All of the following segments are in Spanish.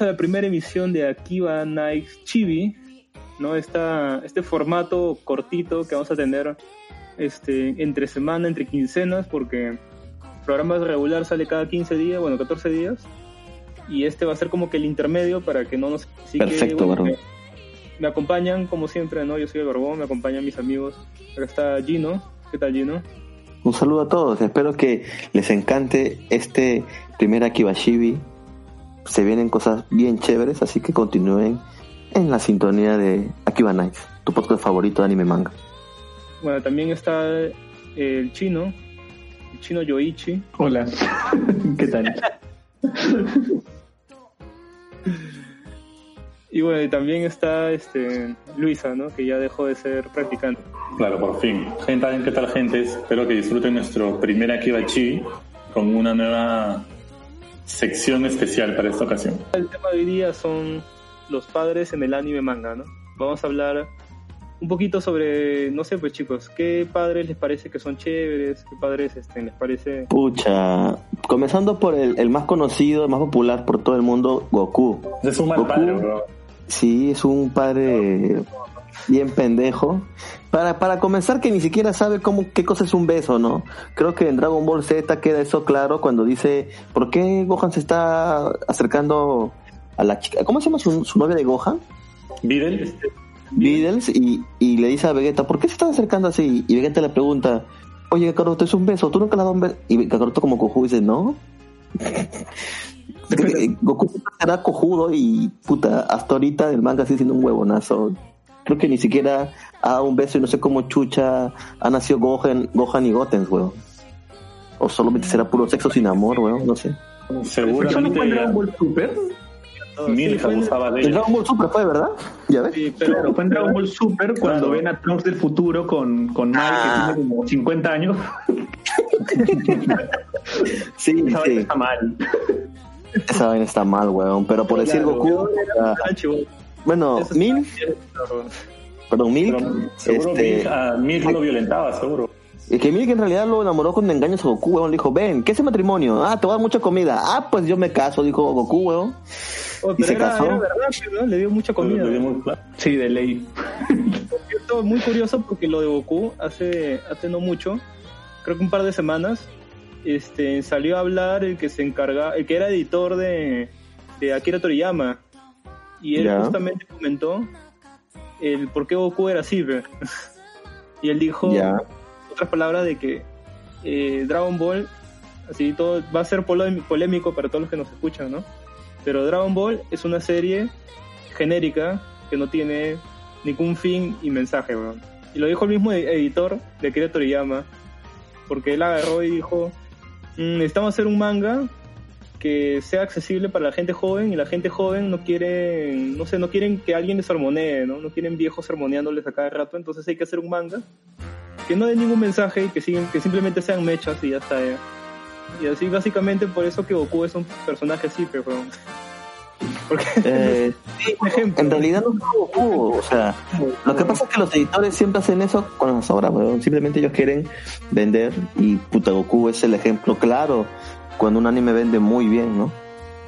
A la primera emisión de Akiba Nights Chibi, ¿no? Esta, este formato cortito que vamos a tener este, entre semana, entre quincenas, porque el programa regular sale cada 15 días, bueno, 14 días, y este va a ser como que el intermedio para que no nos... Perfecto, bueno, me acompañan, como siempre, ¿no? Yo soy el Barbón, me acompañan mis amigos. Acá está Gino. ¿Qué tal, Gino? Un saludo a todos, espero que les encante este primer Akibashibi. Se vienen cosas bien chéveres, así que continúen en la sintonía de Akiba Nights, tu podcast favorito de anime manga. Bueno, también está el chino, el chino Yoichi. Hola, ¿qué tal? Y bueno, y también está este, Luisa, ¿no? Que ya dejó de ser practicante. Claro, por fin. Gente, ¿qué tal, gente? Espero que disfruten nuestro primer Akiba Chibi con una nueva sección especial para esta ocasión. El tema de hoy día son los padres en el anime manga, ¿no? Vamos a hablar un poquito sobre, no sé, pues chicos, ¿qué padres les parece que son chéveres? ¿Qué padres este, les parece? Pucha, comenzando por el, el más conocido, el más popular por todo el mundo, Goku. Es un mal Goku. padre, bro. Sí, es un padre bien pendejo. Para, para comenzar, que ni siquiera sabe cómo, qué cosa es un beso, ¿no? Creo que en Dragon Ball Z queda eso claro cuando dice, ¿por qué Gohan se está acercando a la chica? ¿Cómo se llama su, su novia de Gohan? Videl, Beatles, y, y le dice a Vegeta, ¿por qué se están acercando así? Y Vegeta le pregunta, oye, Kakaroto, es un beso, ¿tú nunca le has dado un beso? Y Kakaroto como Goku dice, no. Goku será cojudo y puta, hasta ahorita el manga sigue siendo un huevonazo. Creo que ni siquiera ha dado un beso y no sé cómo chucha ha nacido Gohan, Gohan y Goten, weón. O solamente será puro sexo sin amor, weón, no sé. ¿Eso no seguramente fue en Dragon Ball Super? Milk Sí, abusaba de El. Dragon Ball Super fue, ¿verdad? ¿Ya ves? Sí, pero, Claro, fue en Dragon Ball Super cuando Claro. ven a Trunks del futuro con, con Mal, Ah. que tiene como 50 años. Sí, Esa vaina sí. está mal. Esa vaina está mal, weón. Pero por decir Claro, Goku, ah, Ah, chivo, bueno, eso Mil, perdón, Mil, Pero seguro este, Milk, a Milk lo violentaba, seguro. Y que mire que en realidad lo enamoró con engaños a Goku, weón. Le dijo, ven, ¿qué es el matrimonio? Ah, te voy a dar mucha comida. Ah, pues yo me caso, dijo Goku, weón. Oh, ¿Y se era, casó? era verdad, ¿no? Le dio mucha comida. Dio muy. Sí, de ley. Por cierto, muy curioso porque lo de Goku hace, hace no mucho, creo que un par de semanas, este, salió a hablar el que se encarga, el que era editor de, de Akira Toriyama. Y él justamente comentó el por qué Goku era así. y él dijo, otras palabras, de que eh, Dragon Ball, así todo, va a ser polé- polémico para todos los que nos escuchan, ¿no? Pero Dragon Ball es una serie genérica que no tiene ningún fin y mensaje, weón. Y lo dijo el mismo ed- editor de Akira Toriyama, porque él agarró y dijo, "Mm, necesitamos hacer un manga que sea accesible para la gente joven y la gente joven no quiere, no sé, no quieren que alguien les sermonee, ¿no? No quieren viejos sermoneándoles a cada rato, entonces hay que hacer un manga que no dé ningún mensaje y que, siguen, que simplemente sean mechas y ya está. Y así básicamente por eso que Goku es un personaje así, pero... Porque Eh, en realidad no es Goku, o sea, lo que pasa es que los editores siempre hacen eso con las obras, weón. Simplemente ellos quieren vender y puta Goku es el ejemplo claro cuando un anime vende muy bien, ¿no?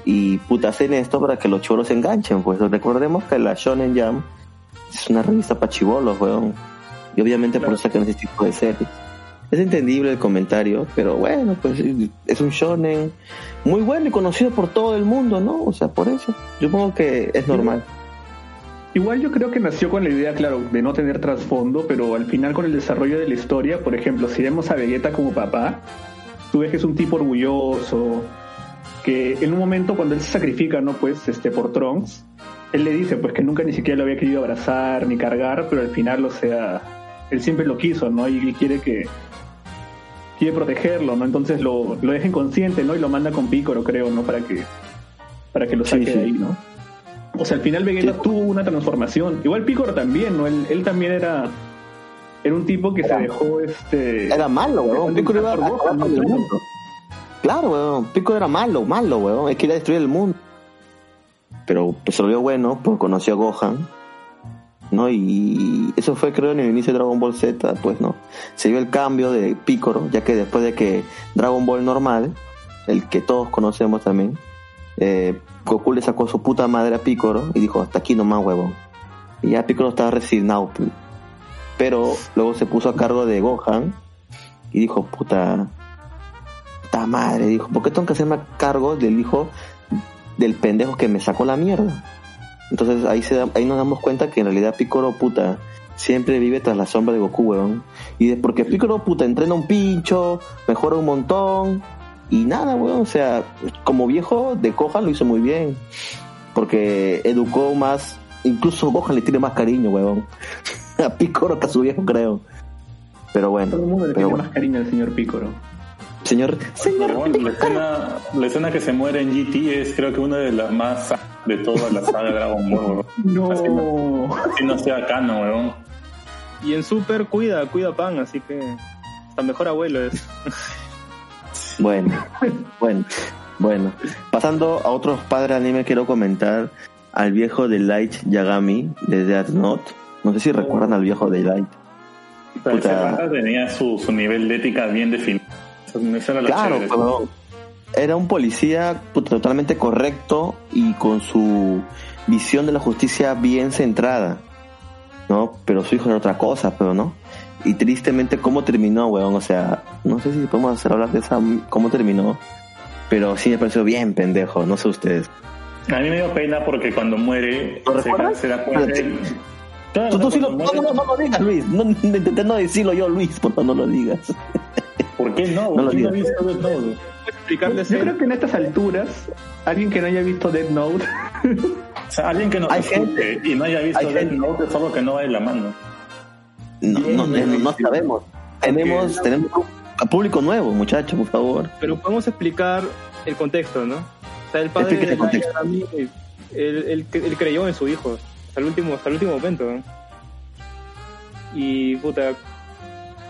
Y puta hacen esto para que los choros se enganchen, pues recordemos que la Shonen Jam es una revista para chivolos, weón. Y obviamente por eso sacan ese tipo de series. Es entendible el comentario, pero bueno, pues es un shonen muy bueno y conocido por todo el mundo, ¿no? O sea, por eso. Yo supongo que es normal. Igual yo creo que nació con la idea, claro, de no tener trasfondo, pero al final con el desarrollo de la historia, por ejemplo, si vemos a Vegeta como papá, tú ves que es un tipo orgulloso, que en un momento cuando él se sacrifica, ¿no? Pues, este, por Trunks, él le dice, pues, que nunca ni siquiera lo había querido abrazar ni cargar, pero al final, o sea, él siempre lo quiso, ¿no? Y quiere que, quiere protegerlo, ¿no? Entonces lo, lo deja inconsciente, ¿no? Y lo manda con Picoro, creo, ¿no? Para que, para que lo saque Sí, sí. de ahí, ¿no? O sea, al final Vegeta Sí. tuvo una transformación. Igual Picoro también, ¿no? Él, él también era, era un tipo que Era- se dejó, este... Era malo, weón. Piccolo iba a Por Gohan, acabar con el claro. mundo. Claro, weón. Piccolo era malo, malo, weón. Él quería destruir el mundo. Pero se volvió bueno, pues conoció a Gohan. ¿No? Y eso fue, creo, en el inicio de Dragon Ball Z, pues, ¿no? Se vio el cambio de Piccolo, ya que después de que Dragon Ball normal, el que todos conocemos también, eh, Goku le sacó su puta madre a Piccolo y dijo, hasta aquí nomás, huevón. Y ya Piccolo estaba resignado. pues. Pero luego se puso a cargo de Gohan y dijo, puta, puta madre, dijo, ¿por qué tengo que hacerme cargo del hijo del pendejo que me sacó la mierda? Entonces ahí se da- ahí nos damos cuenta que en realidad Piccolo, puta, siempre vive tras la sombra de Goku, weón. Y es porque Piccolo, puta, entrena un pincho, mejora un montón, y nada, weón, o sea, como viejo de Gohan lo hizo muy bien, porque educó más, incluso Gohan le tiene más cariño, weón, a Piccolo que a su viejo, creo. Pero bueno, Todo el mundo le pero tiene bueno. más cariño al señor Picoro. Señor, bueno, la escena, la escena que se muere en GT es creo que una de las más de toda la saga de Dragon Ball. No. Así no, así no sea canon, weón. Y en Super cuida, cuida pan, así que hasta mejor abuelo es. Bueno, bueno, bueno. Pasando a otros padres anime, quiero comentar al viejo de Light Yagami de Death Note. No sé si recuerdan al viejo de Light. Ese Puta. tenía su, su nivel de ética bien definido. Era lo Claro, chévere. pues, weón. era un policía puta, totalmente correcto y con su visión de la justicia bien centrada, ¿no? Pero su hijo era otra cosa, pero no. Y tristemente, ¿cómo terminó, weón? O sea, no sé si podemos hacer hablar de esa, cómo terminó, pero sí me pareció bien pendejo, no sé ustedes. A mí me dio pena porque cuando muere ¿Lo se, da cuenta. Espérate. Claro, Tú, tú sí lo- cuando no, no, no, no lo digas, Luis. No, intenté no decirlo yo, Luis, por favor, no lo digas. ¿Por qué no? No lo ¿Quién ha digas. visto Death Note? ¿Puedes explicarles Yo creo que en estas alturas, alguien que no haya visto Dead Note, O sea, alguien que nos Hay y no haya visto Death gente. Note es algo que no va de la mano. No, no, no, no sabemos. Tenemos, tenemos un público nuevo, muchachos, por favor. Pero podemos explicar el contexto, ¿no? O sea, el padre Explique de el contexto. Light Yagami, él, él, él creyó en su hijo hasta el último, hasta el último momento, ¿no? Y puta,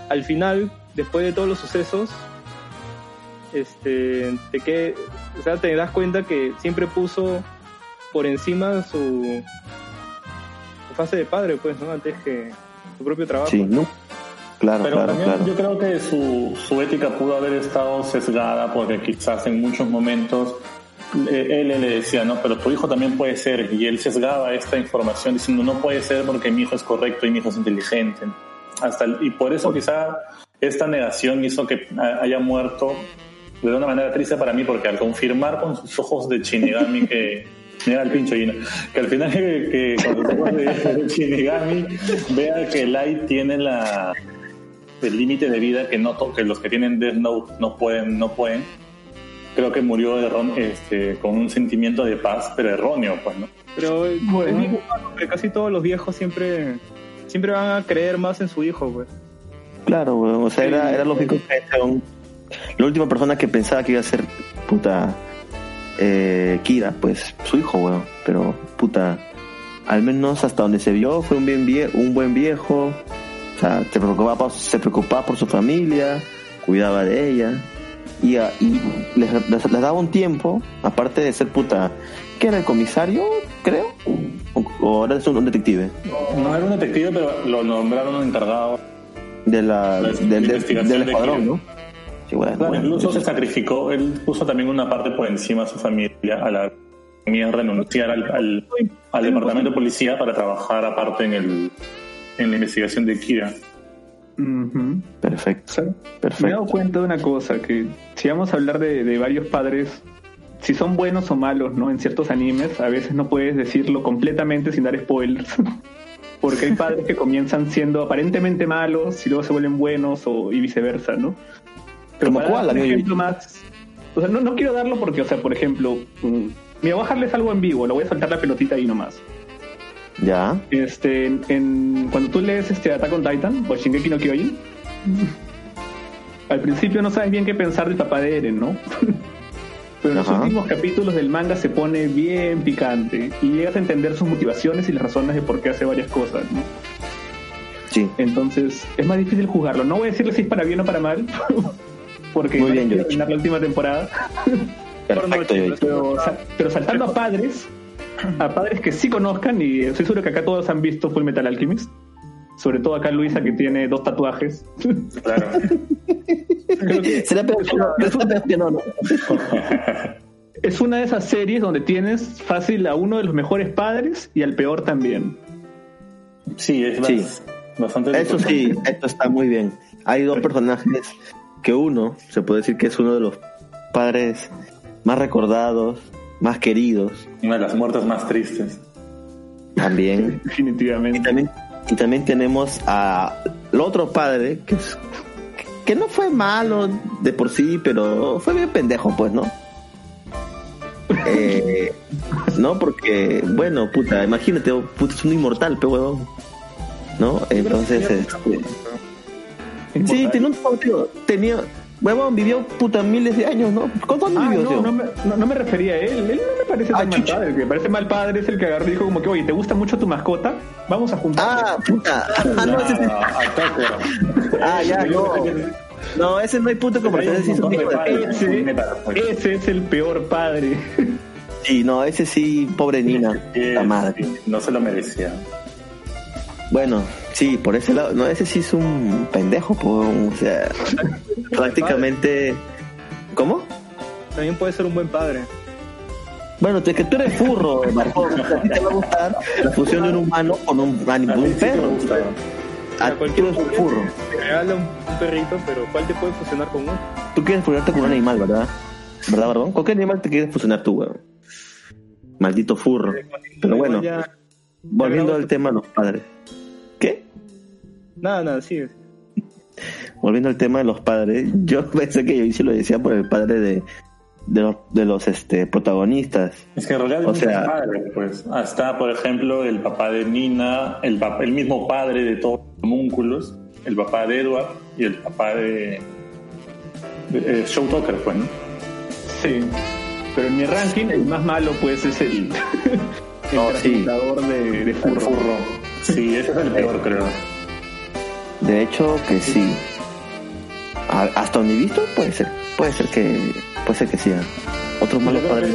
al final, después de todos los sucesos, este, te que, o sea, te das cuenta que siempre puso por encima su, su fase de padre, pues, ¿no? Antes que su propio trabajo. Sí, ¿no? Claro, Pero claro, también claro. yo creo que su, su ética pudo haber estado sesgada porque quizás en muchos momentos eh, él le decía, no, pero tu hijo también puede ser. Y él sesgaba esta información diciendo, no puede ser porque mi hijo es correcto y mi hijo es inteligente. Hasta el- y por eso quizá esta negación hizo que ha- haya muerto de una manera triste para mí porque al confirmar con sus ojos de Shinigami que... Mira el pincho Gino, que al final que, que con sus ojos de, de Shinigami vea que Light tiene la, el límite de vida que no que los que tienen Death Note no pueden no pueden creo que murió errón- este, con un sentimiento de paz pero erróneo pues no Pero Bueno. es casi todos los viejos siempre, siempre van a creer más en su hijo, pues. Claro, weón. O sea, era, era lógico que un- la última persona que pensaba que iba a ser puta eh, Kira, pues su hijo, weón. Pero puta, al menos hasta donde se vio fue un bien vie un buen viejo. O sea, se preocupaba, por- se preocupaba por su familia, cuidaba de ella. Y, a- y les, les- les daba un tiempo, aparte de ser puta, que era el comisario, creo, o, o era un, un detective no era un detective pero lo nombraron encargado de la, La del, escuadrón. ¿no? Sí, bueno, Claro, bueno, incluso se sacrificó él puso también una parte por encima a su familia a la mía renunciar al, al, al departamento de policía para trabajar aparte en el en la investigación de Kira ujú. Perfecto, me he dado perfecto. cuenta de una cosa, que si vamos a hablar de, de varios padres, si son buenos o malos, ¿no? En ciertos animes, a veces no puedes decirlo completamente sin dar spoilers. Porque hay padres que comienzan siendo aparentemente malos y luego se vuelven buenos o, y viceversa, ¿no? ¿Como para cuál, amigo? ejemplo más, O sea, no, no quiero darlo porque, o sea, por ejemplo, mm, me voy a bajarles algo en vivo, lo voy a soltar la pelotita ahí nomás. Ya. Este, en, en- cuando tú lees este Attack on Titan o Shingeki no Kyojin, al principio no sabes bien qué pensar del papá de Eren, ¿no? Pero en los últimos capítulos del manga se pone bien picante y llegas a entender sus motivaciones y las razones de por qué hace varias cosas, ¿no? Sí. Entonces es más difícil juzgarlo. No voy a decirle si es para bien o para mal, porque Muy bien, arruinar la última temporada. Perfecto, pero saltando a padres, a padres que sí conozcan, y estoy seguro que acá todos han visto Full Metal Alchemist. Sobre todo acá Luisa, que tiene dos tatuajes. Claro. Creo que Será peor que no, será peor que no, no. es una de esas series donde tienes fácil a uno de los mejores padres y al peor también. Sí, es Sí. bas- bastante. Eso sí, esto está muy bien. Hay dos personajes que uno se puede decir que es uno de los padres más recordados, más queridos Una de las muertes más tristes. también. Y Definitivamente. también, y también tenemos a el otro padre que, es- que no fue malo de por sí, pero fue bien pendejo, pues, ¿no? Eh, no, porque, bueno, puta, imagínate, puta, es un inmortal, pe huevón. ¿No? Entonces, este, sí, tenía un tenía, huevón, vivió puta miles de años, ¿no? ¿Cuánto Ah, vivió, tío? no, no, me, no, no me refería a él. Él no me parece Ah, tan mal chucha. padre. El que me parece mal padre es el que agarró y dijo como que, oye, ¿te gusta mucho tu mascota? Vamos a juntar. Ah, puta. Ah, no, ese sí. Ah. Ah, ya, no. No, ese no hay punto de conversación, ese sí es un hijo de puta. ese, ese es el peor padre. Sí, no, ese sí, pobre Nina, la madre. No se lo merecía. Bueno, sí, por ese lado, no, ese sí es un pendejo, pues, o sea, prácticamente, ¿cómo? También puede ser un buen padre. Bueno, de que tú eres furro, a ti te va a gustar la fusión de un humano con un, A un sí perro, a ti tú eres un furro, Te regala un, perrito, pero ¿cuál te puede fusionar con uno? tú quieres fusionarte con un animal, ¿verdad? ¿Verdad, Barbón? ¿Con qué animal te quieres fusionar tú, weón? Maldito furro. Pero bueno, volviendo al tema de los padres. ¿Qué? Nada, nada, sí. volviendo al tema de los padres, yo pensé que yo sí lo decía por el padre de, de los, de los este, protagonistas. Es que en realidad O sea- padres, pues. Está, por ejemplo, el papá de Nina, el, pap- el mismo padre de todos los homúnculos, el papá de Edward y el papá de, de eh, Show Tucker, pues, ¿no? Sí. Pero en mi ranking, el más malo, pues, es el, el No, sí. transmutador de, de El furro. furro. Sí, ese es el peor, creo. De hecho, que sí. A- hasta donde he visto, puede ser. Puede ser que, puede ser que sí. Otros malos padres.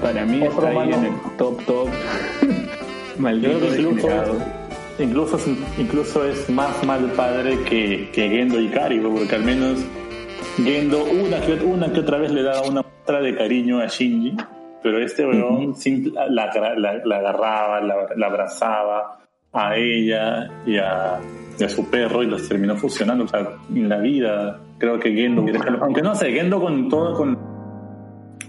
Para mí Otro está ahí malo. en el top, top. Yo Maldito creo que incluso, incluso, es- incluso es más mal padre que, que Gendo y Karibo, porque al menos Gendo una que, una que otra vez le daba una muestra de cariño a Shinji, pero este weón la, la- la agarraba, la, la abrazaba a ella y a, y a su perro y los terminó fusionando. O sea, en la vida creo que Gendo hubiera... Aunque no sé, Gendo con todo, con,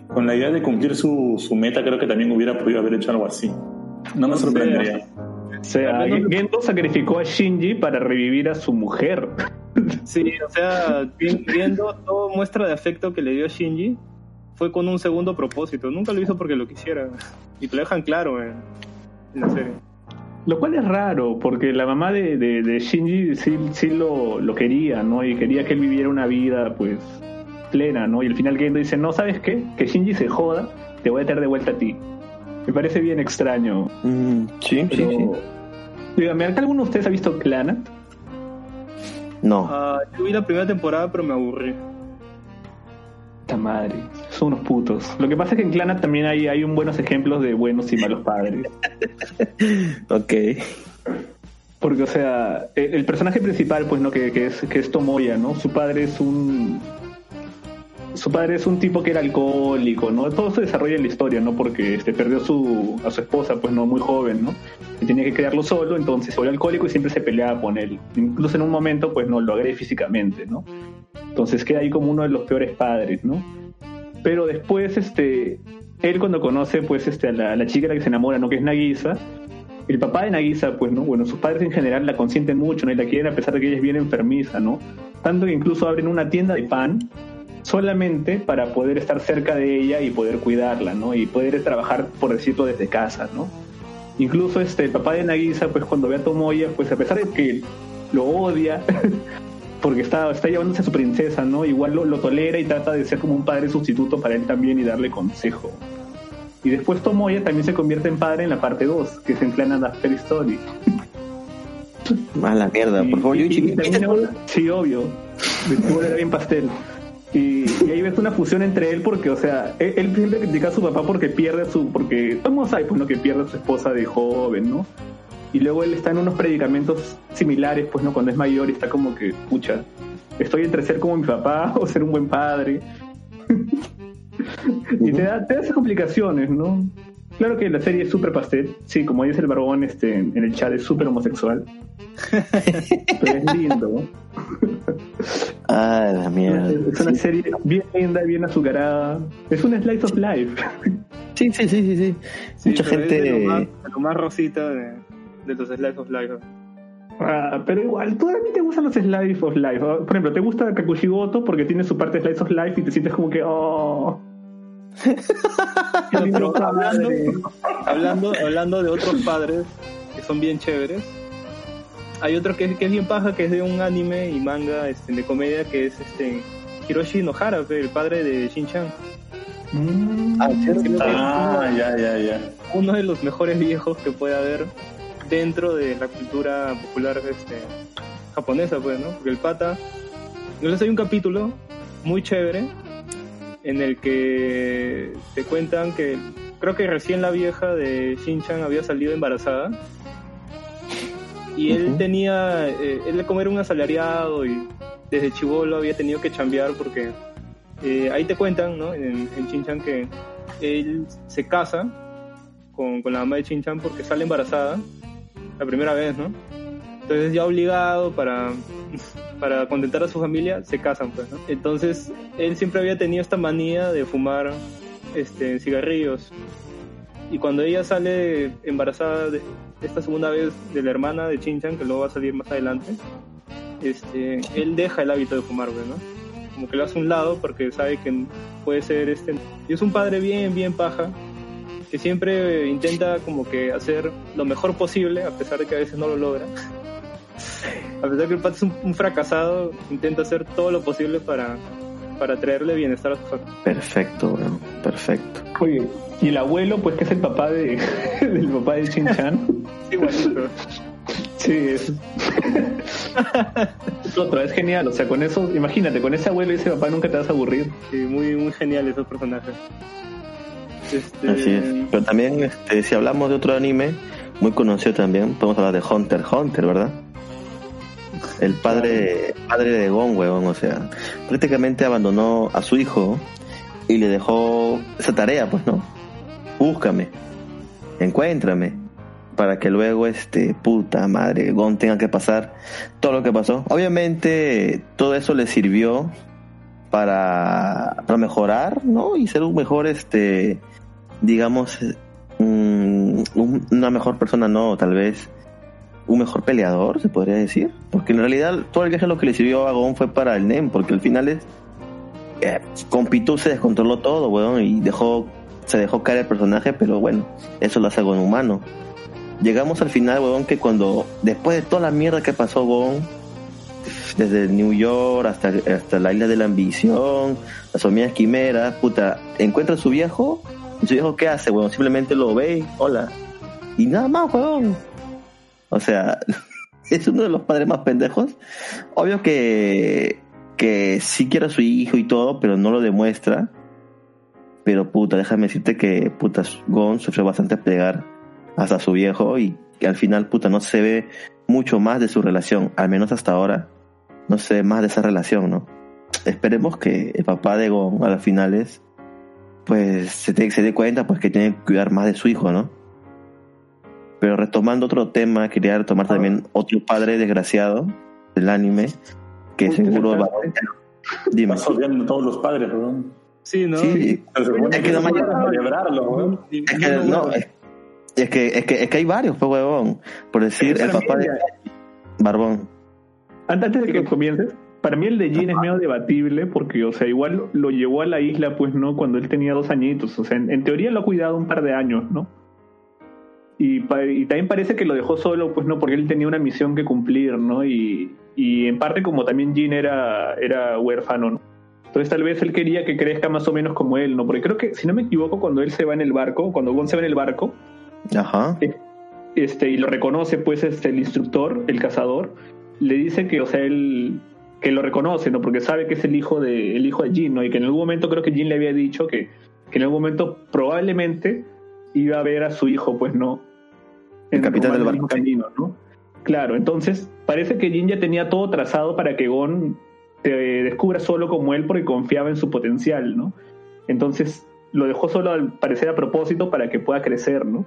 con la idea de cumplir su, su meta, creo que también hubiera podido haber hecho algo así. No me sorprendería. O sea, Gendo sacrificó a Shinji para revivir a su mujer. Sí, o sea, vi- viendo todo muestra de afecto que le dio Shinji, fue con un segundo propósito. Nunca lo hizo porque lo quisiera. Y te lo dejan claro en, en la serie. Lo cual es raro, porque la mamá de, de, de Shinji sí, sí lo, lo quería, ¿no? Y quería que él viviera una vida, pues, plena, ¿no? Y al final Gendo dice, no, ¿sabes qué? Que Shinji se joda, te voy a traer de vuelta a ti. Me parece bien extraño. Mm, sí, Pero, sí, sí. dígame, ¿acá alguno de ustedes ha visto Clanat? No. Ah, yo vi la primera temporada, pero me aburrí. Esta madre, son unos putos. Lo que pasa es que en Clanat también hay, hay un buenos ejemplos de buenos y malos padres. Ok. Porque, o sea, el, el personaje principal, pues, ¿no? Que, que es, que es Tomoya, ¿no? Su padre es un. Su padre es un tipo que era alcohólico, ¿no? Todo se desarrolla en la historia, ¿no? Porque este, perdió su, a su esposa, pues, no muy joven, ¿no? Y tenía que criarlo solo, entonces volvió alcohólico y siempre se peleaba con él. Incluso en un momento, pues, no, lo agrede físicamente, ¿no? Entonces queda ahí como uno de los peores padres, ¿no? Pero después, este, él cuando conoce, pues, este, a la, la chica a la que se enamora, ¿no? Que es Nagisa, el papá de Nagisa, pues, ¿no? Bueno, sus padres en general la consienten mucho, ¿no? Y la quieren a pesar de que ella es bien enfermiza, ¿no? Tanto que incluso abren una tienda de pan solamente para poder estar cerca de ella y poder cuidarla, ¿no? Y poder trabajar, por decirlo, desde casa, ¿no? Incluso este, el papá de Nagisa, pues cuando ve a Tomoya, pues a pesar de que lo odia, porque está, está llevándose a su princesa, ¿no? Igual lo, lo tolera y trata de ser como un padre sustituto para él también y darle consejo. Y después Tomoya también se convierte en padre en la parte 2, que se en la After Story. Más la mierda, por favor, Y- y- Yuichi, y Sí, obvio. Después era bien pastel. Y, y ahí ves una fusión entre él porque, o sea, él, él siempre critica a su papá porque pierde a su... Porque todos sabemos pues, ¿no? que pierde a su esposa de joven, ¿no? Y luego él está en unos predicamentos similares, pues, ¿no? Cuando es mayor y está como que, pucha, estoy entre ser como mi papá o ser un buen padre. y te da, te da esas complicaciones, ¿no? Claro que la serie es súper pastel. Sí, como dice el barbón este, en el chat, es súper homosexual. Pero es lindo. ¿no? Ah, la mierda. Es una serie bien linda, bien azucarada. Es un slice of life. Sí, sí, sí, sí, sí. Sí, Mucha de gente. lo más, de lo más rosita de, de los Slice of Life. Ah, pero igual, ¿tú también te gustan los slice of life? Por ejemplo, ¿te gusta Kakushigoto porque tiene su parte slice of life y te sientes como que, oh. Pero hablando, hablando, hablando de otros padres que son bien chéveres, hay otro que, es- que es bien paja, que es de un anime y manga este, de comedia, que es este Hiroshi Nohara, el padre de Shin-Chan. Mm. Ah, Ah, ya, ya, ya. uno de los mejores viejos que puede haber dentro de la cultura popular este, japonesa, pues, ¿no? Porque el pata, yo les hay un capítulo muy chévere en el que te cuentan que creo que recién la vieja de Shin-Chan había salido embarazada y él tenía, eh, él como era un asalariado y desde chivolo había tenido que chambear porque eh, ahí te cuentan, ¿no? En, en Shin-Chan que él se casa con, con la mamá de Shin-Chan porque sale embarazada la primera vez, ¿no? Entonces ya obligado para, para contentar a su familia, se casan, pues. Entonces él siempre había tenido esta manía de fumar este, cigarrillos. Y cuando ella sale embarazada de esta segunda vez de la hermana de Chinchan, que luego va a salir más adelante, este, él deja el hábito de fumar, pues, ¿no? Como que lo hace a un lado porque sabe que puede ser este... Y es un padre bien, bien paja, que siempre intenta como que hacer lo mejor posible, a pesar de que a veces no lo logra. A pesar de que el pata es un, un fracasado, intenta hacer todo lo posible para, para traerle bienestar a su familia. Perfecto, weón. Perfecto. Oye, y el abuelo, pues que es el papá de, del papá de Shin-Chan. Igualito. Sí, es. es otro, es genial. O sea, con eso, imagínate, con ese abuelo y ese papá nunca te vas a aburrir. Sí, muy, muy genial esos personajes. Este, Así es. Pero también, este, si hablamos de otro anime muy conocido también, podemos hablar de Hunter x Hunter, ¿verdad? El padre, padre de Gon, weón, o sea, prácticamente abandonó a su hijo y le dejó esa tarea, pues, ¿no? Búscame, encuéntrame, para que luego, este, puta madre, Gon tenga que pasar todo lo que pasó. Obviamente, todo eso le sirvió para, para mejorar, ¿no? Y ser un mejor, este, digamos, mm, un- una mejor persona, no, tal vez un mejor peleador, se podría decir. Porque en realidad todo el viaje lo que le sirvió a Gon fue para el NEM, porque al final es. Eh, con Pitu se descontroló todo, weón, y dejó, se dejó caer el personaje, pero bueno, eso lo hace Gon humano. Llegamos al final, weón, que cuando, después de toda la mierda que pasó Gon, desde New York hasta, hasta la isla de la ambición, las hormigas quimeras, puta, encuentra a su viejo, y su viejo, ¿qué hace, weón? Simplemente lo ve, hola, y nada más, weón. O sea, es uno de los padres más pendejos. Obvio que, que sí quiere a su hijo y todo, pero no lo demuestra. Pero puta, déjame decirte que puta, Gon sufrió bastante pegar hasta su viejo y que al final puta no se ve mucho más de su relación, al menos hasta ahora. No se ve más de esa relación, ¿no? Esperemos que el papá de Gon a las finales pues se, te- se dé cuenta pues que tiene que cuidar más de su hijo, ¿no? Pero retomando otro tema, quería retomar también otro padre desgraciado del anime, que Uy, seguro va Dime. Estás odiando a todos los padres, weón. Sí, ¿no? Sí, Es que no es me- celebrarlo, es que no, es, es que, es que es que hay varios, pues huevón. Por decir, el papá de Barbón. Antes de que comiences, para mí el de Jin es medio debatible porque, o sea, igual lo llevó a la isla, pues, ¿no? Cuando él tenía dos añitos. O sea, en, en teoría lo ha cuidado un par de años, ¿no? Y, también parece que lo dejó solo, pues, ¿no? Porque él tenía una misión que cumplir, ¿no? Y, y en parte como también Jin era, era huérfano, ¿no? Entonces tal vez él quería que crezca más o menos como él, ¿no? Porque creo que, si no me equivoco, cuando él se va en el barco, cuando Gon se va en el barco, Ajá. este, y lo reconoce pues este, el instructor, el cazador, le dice que, o sea, él que lo reconoce, ¿no? Porque sabe que es el hijo de, el hijo de Jin, ¿no? Y que en algún momento creo que Jin le había dicho que, que en algún momento probablemente iba a ver a su hijo, pues no. El capitán del barco. camino, ¿no? Claro, entonces parece que Jin ya tenía todo trazado para que Gon te descubra solo como él porque confiaba en su potencial, ¿no? Entonces lo dejó solo al parecer a propósito para que pueda crecer, ¿no?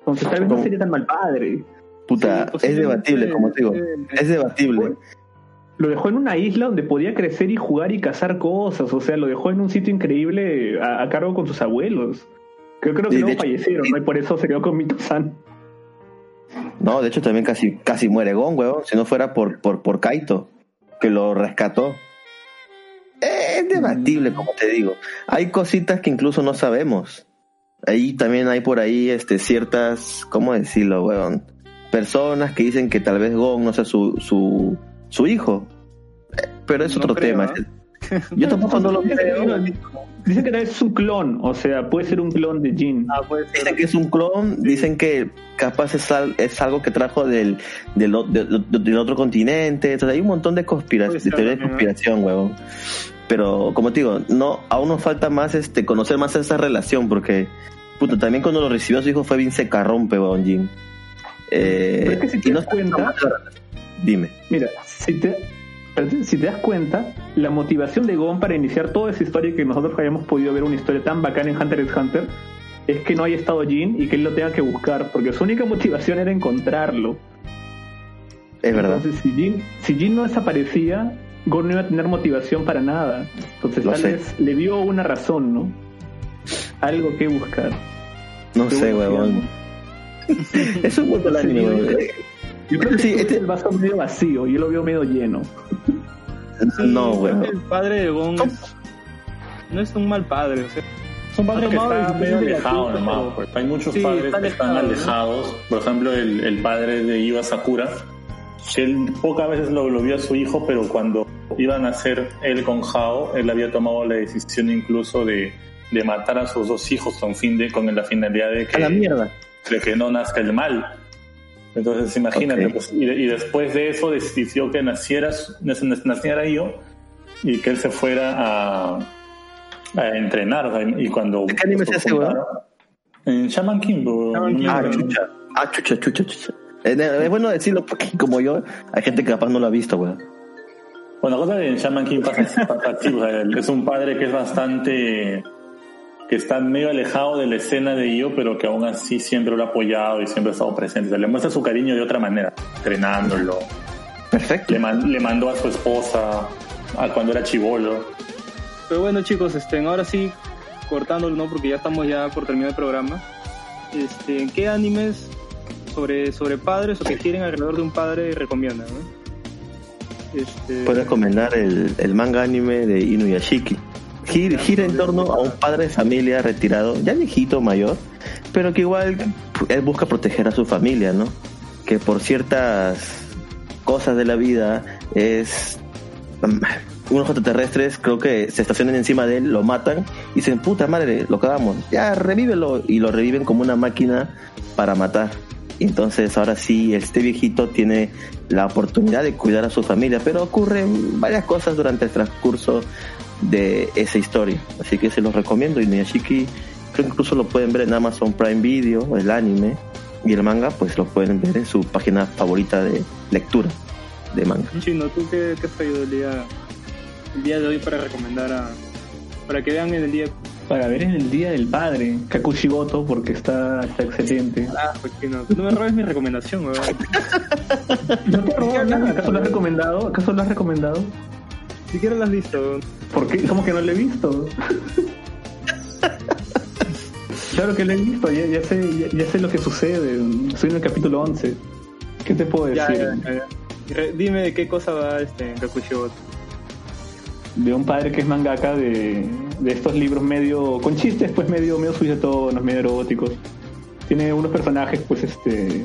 Entonces tal vez no sería tan mal padre. Puta, Sí, es debatible, como te digo. Es debatible. Lo dejó en una isla donde podía crecer y jugar y cazar cosas, o sea, lo dejó en un sitio increíble a, a cargo con sus abuelos. Creo, creo que Y de luego hecho- fallecieron, ¿no? Y por eso se quedó con Mito-san. No, de hecho también casi, casi muere Gon, weón. Si no fuera por, por, por Kaito, que lo rescató. Eh, Es debatible, como te digo. Hay cositas que incluso no sabemos. Ahí también hay por ahí este, ciertas, ¿cómo decirlo, weón? Personas que dicen que tal vez Gon no sea su, su, su hijo. Eh, Pero es No otro creo, tema. ¿ah? Yo tampoco no lo creo. Dicen que es su clon, o sea, puede ser un clon de Jin. Ah, puede ser. Dicen que es un clon, dicen que capaz es, al- es algo que trajo del, del, del- del otro continente. Entonces hay un montón de, conspira- Puede de teorías de conspiración, huevón. Pero como te digo, no, aún nos falta más este conocer más esa relación, porque puto, también cuando lo recibió su hijo fue bien se carrompe, huevón, Jin. Eh, Pero es que si te y no das cuenta- Dime. Mira, si te, si te das cuenta, la motivación de Gon para iniciar toda esa historia que nosotros hayamos podido ver una historia tan bacana en Hunter x Hunter es que no haya estado Jin y que él lo tenga que buscar, porque su única motivación era encontrarlo. Es verdad. Entonces, si Jin, si Jin no desaparecía, Gon no iba a tener motivación para nada. Entonces, Lo tal sé. vez le dio una razón, ¿no? Algo que buscar. No Qué sé, huevón. es un mundo el anime. Yo creo que Sí, este- el vaso medio vacío, yo lo veo medio lleno. No, creo huevón. que El padre de Gon es- no es un mal padre, o sea, Es un padre que tomado está medio decisiones alejado gratuitas, nomás. pero- pues. Hay muchos Sí, padres está que están alejado, ¿no? alejados. Por ejemplo, el, el padre de Iwa Sakura, que él pocas veces lo, lo vio a su hijo, pero cuando iban a nacer él con Hao, él había tomado la decisión incluso de, de matar a sus dos hijos con, fin de, con la finalidad de A la que, mierda. de que no nazca el mal. Entonces, imagínate, pues, y, de- y después de eso decidió que naciera, naciera yo y que él se fuera a, a entrenar. y cuando ¿De qué anime se hace, weón? En Shaman King, bro. Shaman King, Ah, No, chucha. Ah, chucha, chucha, chucha. Es es bueno decirlo porque como yo, hay gente que capaz no lo ha visto, weón. Bueno, la cosa de Shaman King pasa, pasa así, o sea, él es un padre que es bastante que está medio alejado de la escena de Io, pero que aún así siempre lo ha apoyado y siempre ha estado presente. O sea, le muestra su cariño de otra manera, entrenándolo. Perfecto. Le, man- le mandó a su esposa a cuando era chivolo. Pero bueno, chicos, este, ahora sí, cortándolo, ¿no? Porque ya estamos ya por terminar el programa. Este, ¿Qué animes sobre, sobre padres o que quieren alrededor de un padre recomiendan, no? Este, Puedo recomendar el, el manga anime de Inuyashiki. Gir- Gira en torno a un padre de familia retirado, ya viejito, mayor, pero que igual él busca proteger a su familia, ¿no? Que por ciertas cosas de la vida es um, unos extraterrestres creo que se estacionan encima de él, lo matan y dicen, puta madre, lo cagamos, ya revívelo y lo reviven como una máquina para matar. Y entonces ahora sí, este viejito tiene la oportunidad de cuidar a su familia, pero ocurren varias cosas durante el transcurso de esa historia. Así que se los recomiendo. Y Miyashiki, creo que incluso lo pueden ver en Amazon Prime Video, el anime, y el manga, pues lo pueden ver en su página favorita de lectura de manga. Chino, ¿tú qué, qué has traído el día, el día de hoy para recomendar a... para que vean en el día... Para ver en el Día del Padre, Kakushigoto, porque está, está excelente. Ah, pues Chino, no me robes mi recomendación, weón. ¿No te he robado nada? ¿Acaso lo has recomendado? ¿Acaso lo has recomendado? Ni siquiera lo has visto. ¿Por qué? ¿Cómo que no lo he visto? claro que lo he visto, ya, ya sé, ya, ya sé lo que sucede. Estoy en el capítulo 11. ¿Qué te puedo decir? ya, Dime de qué cosa va este Kakushibot. de un padre que es mangaka de, de estos libros medio con chistes pues medio medio suicetonos medio eróticos tiene unos personajes pues este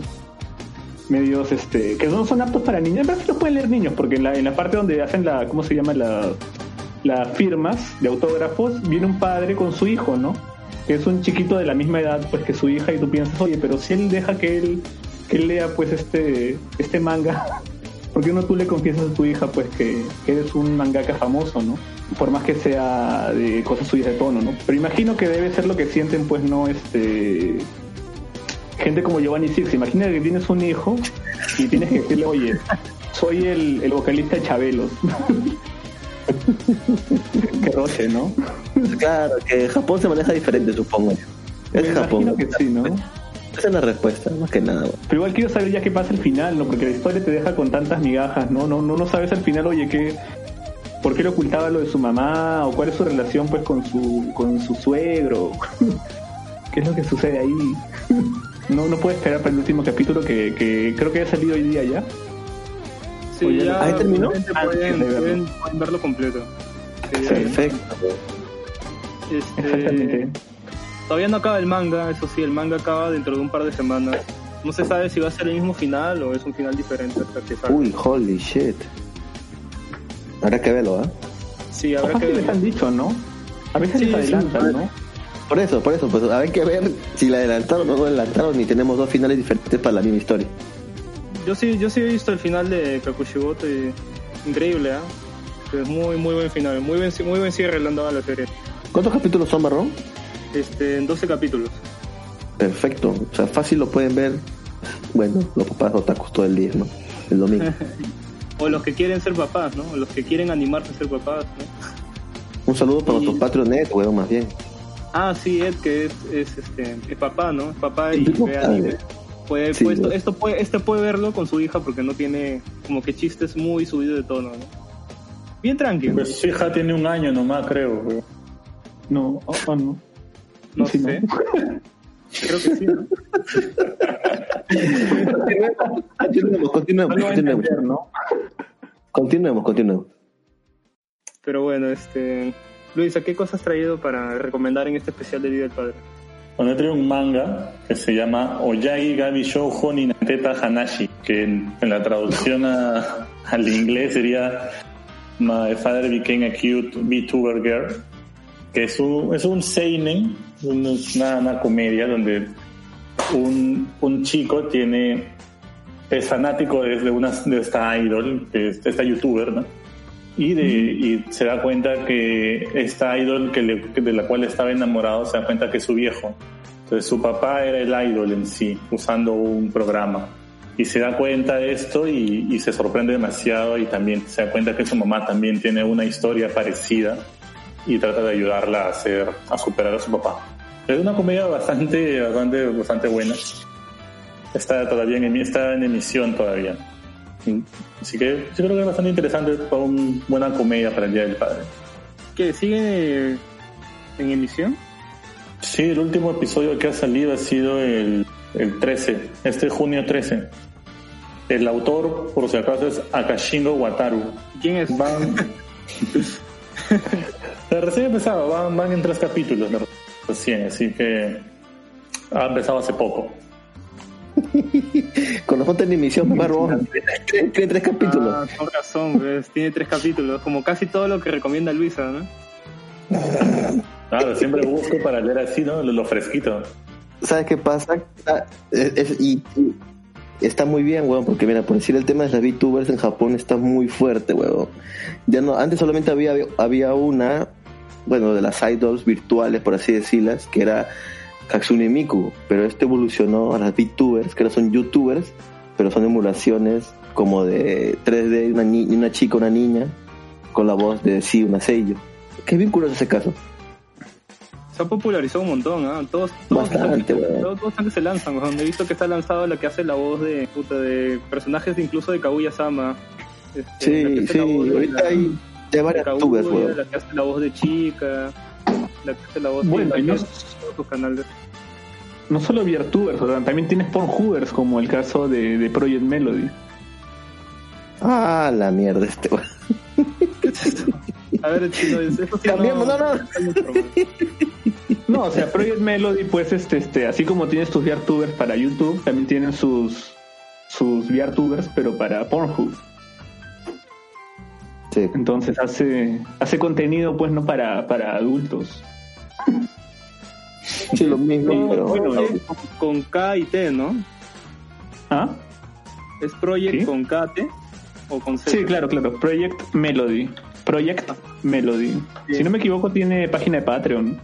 medios este que no son aptos para niños pero los pueden leer niños porque en la, en la parte donde hacen la cómo se llama la las firmas de autógrafos viene un padre con su hijo no que es un chiquito de la misma edad pues que su hija y tú piensas oye pero si él deja que él que él lea pues este este manga ¿Por qué no tú le confiesas a tu hija pues que, que eres un mangaka famoso, ¿no? Por más que sea de cosas suyas de tono, ¿no? Pero imagino que debe ser lo que sienten pues no este gente como Giovanni Six. Imagina que tienes un hijo y tienes que decirle, oye, soy el, el vocalista de Chabelos. Qué roche, ¿no? Claro, que Japón se maneja diferente, supongo. Es Me Japón. imagino que sí, ¿no? Esa es la respuesta, más que nada. Pero igual quiero saber ya qué pasa al final, ¿no? Porque la historia te deja con tantas migajas, ¿no? No, no, no sabes al final, oye, qué, por qué le ocultaba lo de su mamá o cuál es su relación pues con su, con su suegro. ¿Qué es lo que sucede ahí? No, no puedes esperar para el último capítulo que, que creo que ha salido hoy día ya. Sí, ya ¿ahí terminó? Ah, pueden, verlo. pueden- pueden verlo completo. Sí, Perfecto. este, Exactamente. Todavía no acaba el manga, eso sí, el manga acaba dentro de un par de semanas. No se sabe si va a ser el mismo final o es un final diferente hasta que salga. Uy, holy shit. Habrá que verlo, ¿ah? Sí, habrá que fácil les ver. han dicho, ¿no? A veces Sí, les adelantan, sí. ¿no? Por eso, por eso, pues habrá que ver si la adelantaron o no la adelantaron y tenemos dos finales diferentes para la misma historia. Yo sí, yo sí he visto el final de Kakushiboto y increíble, ¿ah? Es muy, muy buen final, muy buen, muy buen cierre le han dado a la serie. ¿Cuántos capítulos son, Marrón? Este, en 12 capítulos. Perfecto. O sea, fácil lo pueden ver, bueno, los papás otakus todo el día, ¿no? El domingo. O los que quieren ser papás, ¿no? O los que quieren animarse a ser papás, ¿no? Un saludo para Y- nuestro Patreonet, weón, más bien. Ah, sí, Ed, que es, es, este, es papá, ¿no? Es papá y ve anime. Puede, Sí, pues, esto, esto puede, este puede verlo con su hija porque no tiene como que chistes muy subidos de tono, ¿no? Bien tranquilo. Pues su hija tiene un año nomás, creo. güey. No, oh, oh, no. no sí, sé. ¿no? Creo que sí, ¿no? Continuemos, continuemos, No continuemos. entender, ¿no? Continuemos, continuemos. Pero bueno, este... Luisa, ¿qué cosas has traído para recomendar en este especial de Día del Padre? Bueno, yo traigo un manga que se llama Oyagi Gabi Shoujo ni Nateta Hanashi, que en, la traducción al inglés sería My Father Became a Cute VTuber Girl, que es un, es un seinen, un- una, una comedia donde un, un chico tiene es fanático de una de esta idol, de esta youtuber, ¿no? Y, de, y se da cuenta que esta idol que le- de la cual estaba enamorado se da cuenta que es su viejo. Entonces su papá era el idol en sí, usando un programa. Y se da cuenta de esto y, y se sorprende demasiado y también se da cuenta que su mamá también tiene una historia parecida y trata de ayudarla a hacer, a superar a su papá. Es una comedia bastante, bastante, bastante buena. Está todavía en, está en emisión todavía. Así que yo creo que es bastante interesante para una buena comedia para el Día del Padre. ¿Qué? ¿Sigue en emisión? Sí, el último episodio que ha salido ha sido el, el 13, este junio 13. El autor, por si acaso, es Akashingo Wataru. ¿Quién es? Van. recién empezado, van, van en tres capítulos, recién, así que ha empezado hace poco. La foto en emisión, Marrón, tiene tiene tres capítulos. Ah, con razón, pues, tiene tres capítulos, como casi todo lo que recomienda Luisa, ¿no? Claro, siempre busco para leer así, ¿no? Lo, lo fresquito. ¿Sabes qué pasa? Ah, es- es- y, y está muy bien, weón, porque mira, por decir el tema de las VTubers en Japón está muy fuerte, weón. Ya no, antes solamente había, había una, bueno, de las idols virtuales, por así decirlas, que era Katsune Miku, pero esto evolucionó a las VTubers, que ahora son YouTubers, pero son emulaciones como de 3D, una, ni- una chica, una niña, con la voz de sí, una sello. Es bien curioso ese caso. Se ha popularizado un montón, ¿ah? Todos, todos, Bastante, weón. todos, todos están que se lanzan, weón. He visto que está lanzado la que hace la voz de, puta, de personajes incluso de Kaguya-sama. Este, la que Sí, sí, ahorita la- hay de varias Kaguya, tubers. La que hace la voz de chica, la que hace la voz Bueno, y no-. No solo VTubers, o sea, también tienes Pornhubers, como el caso de, de Project Melody. Ah, la mierda este weón. A ver, chino, eso sí Cambiamos, no, no. No, o sea, Project Melody, pues, este, este, así como tienes tus VRTubers para YouTube, también tienen sus, sus VRTubers, pero para Pornhub. Sí. Entonces hace, hace contenido, pues, no para, para adultos. Sí, lo mismo, No, pero bueno, con, con K y T, ¿no? ¿Ah? ¿Es Project ¿Sí? con K, T? ¿O con C? Sí, claro, claro. Project Melody. Project Melody. Sí. Si no me equivoco, tiene página de Patreon.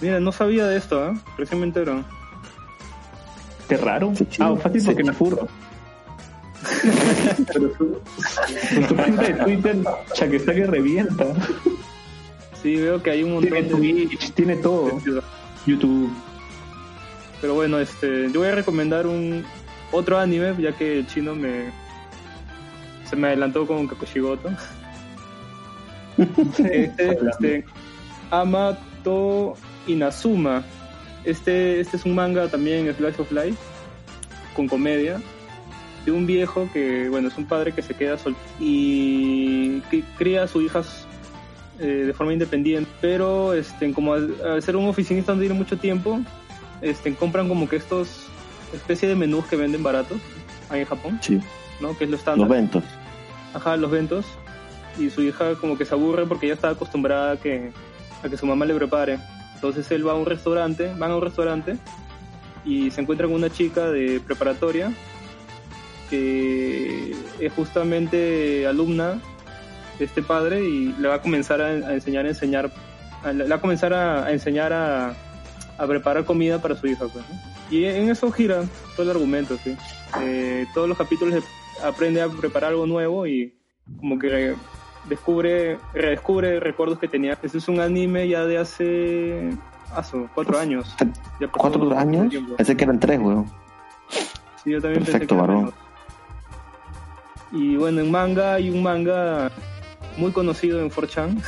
Mira, no sabía de esto, ¿eh? Recién me entero. Qué raro. Sí, chido. Ah, fácil porque me furro. Pero su, su- cuenta de Twitter, cha que está que revienta. Sí, veo que hay un montón Tiene de... Twitch, tiene todo. YouTube. Pero bueno, este, yo voy a recomendar un otro anime, ya que el chino me se me adelantó con Kakushigoto. este, este, Amato Inazuma. Este, este es un manga también, Slice of Life, con comedia, de un viejo que, bueno, es un padre que se queda sol y cri- cría a sus hijas eh, de forma independiente, pero este, como al, al ser un oficinista no tiene mucho tiempo, este, compran como que estos especie de menús que venden baratos ahí en Japón, sí, ¿no? Que es lo los estándar. ventos. Ajá, los ventos. Y su hija como que se aburre porque ya está acostumbrada a que, a que su mamá le prepare. Entonces él va a un restaurante, van a un restaurante y se encuentra con una chica de preparatoria que es justamente alumna este padre y le va a comenzar a, a enseñar a enseñar, a- le va a comenzar a, a enseñar a, a preparar comida para su hija. Pues, ¿no? Y en eso gira todo el argumento, ¿sí? Eh, todos los capítulos aprende a preparar algo nuevo y como que re- descubre, redescubre recuerdos que tenía. Este es un anime ya de hace, hace cuatro años. Ya ¿Cuatro años? Pensé que eran tres, weón. Sí, yo también Perfecto, pensé que era varón. menos. Y bueno, en manga hay un manga muy conocido en 4chan.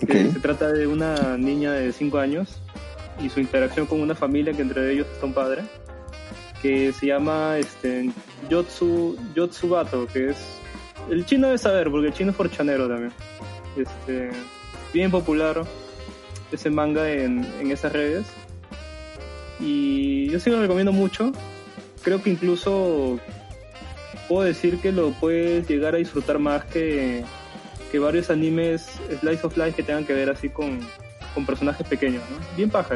que Ok. Se trata de una niña de 5 años y su interacción con una familia que entre ellos está un padre que se llama este Yotsu Yotsubato, que es el chino de saber porque el chino es forchanero también. Este bien popular ese manga en, en esas redes y yo sí lo recomiendo mucho. Creo que incluso puedo decir que lo puedes llegar a disfrutar más que, que varios animes Slice of Life que tengan que ver así con, con personajes pequeños, ¿no? Bien paja.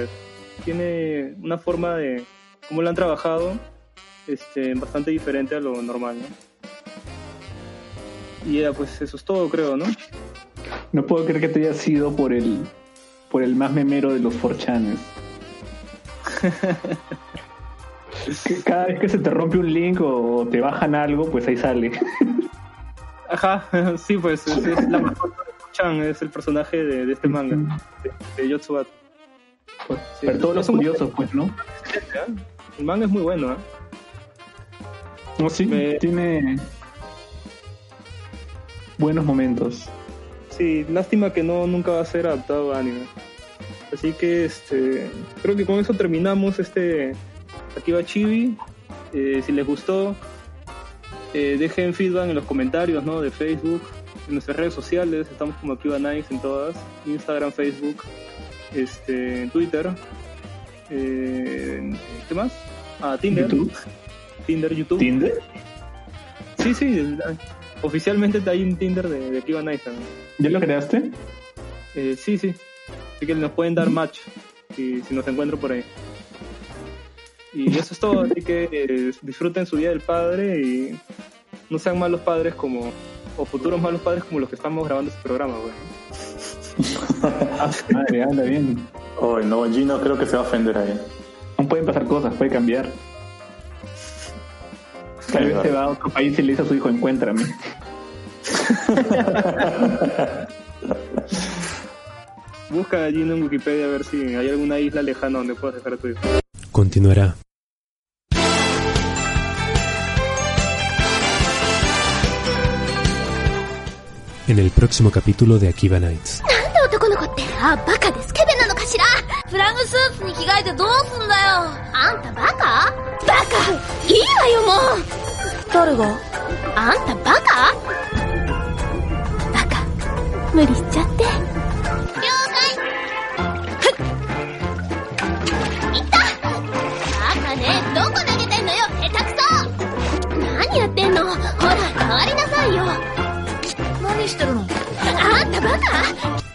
Tiene una forma de cómo lo han trabajado este, bastante diferente a lo normal, ¿no? Y ya, pues eso es todo, creo, ¿no? No puedo creer que te haya sido por el por el más memero de los 4chanes. Cada vez que se te rompe un link o te bajan algo, pues ahí sale. Ajá, sí, pues es, es la mascota de Chan, es el personaje de, de este manga, de, de Yotsubat. Sí, Pero todos los curiosos, pues, ¿no? El manga es muy bueno, ¿eh? No, sí, Me- tiene buenos momentos. Sí, lástima que no nunca va a ser adaptado a anime. Así que este creo que con eso terminamos este Akiba Chibi. Eh, si les gustó, eh, dejen feedback en los comentarios ¿no? de Facebook, en nuestras redes sociales, estamos como Akiba Nice en todas, Instagram, Facebook, este, Twitter. Eh, ¿Qué más? Ah, Tinder. YouTube. Tinder, YouTube. ¿Tinder? Sí, sí, el- oficialmente hay un Tinder de, de Akiba Nice también. ¿Ya lo creaste? Eh, sí, sí. Así que nos pueden dar match si, si nos encuentro por ahí. Y eso es todo, así que eh, disfruten su Día del Padre y no sean malos padres como, o futuros malos padres como los que estamos grabando este programa, güey. Madre, anda bien. Oh, no, Gino creo que se va a ofender ahí. Aún pueden pasar cosas, puede cambiar. Tal vez se va a otro país y le dice a su hijo, encuéntrame. Busca allí en Wikipedia a ver si hay alguna isla lejana donde puedas dejar a tu hijo. Continuará. en el próximo capítulo で Akiva Nights. なんで男の子ってあバカでスケベなのかしら？プラムスーツに着替えてどうすんだよ。あんたバカ？バカ！いいわよもう。誰があんたバカ？バカ。無理しちゃって。了解。はいった。バカね。どこ投げてんのよ。下手くそ。何やってんの？ほら代わりなさいよ。何してるの？あんたバカ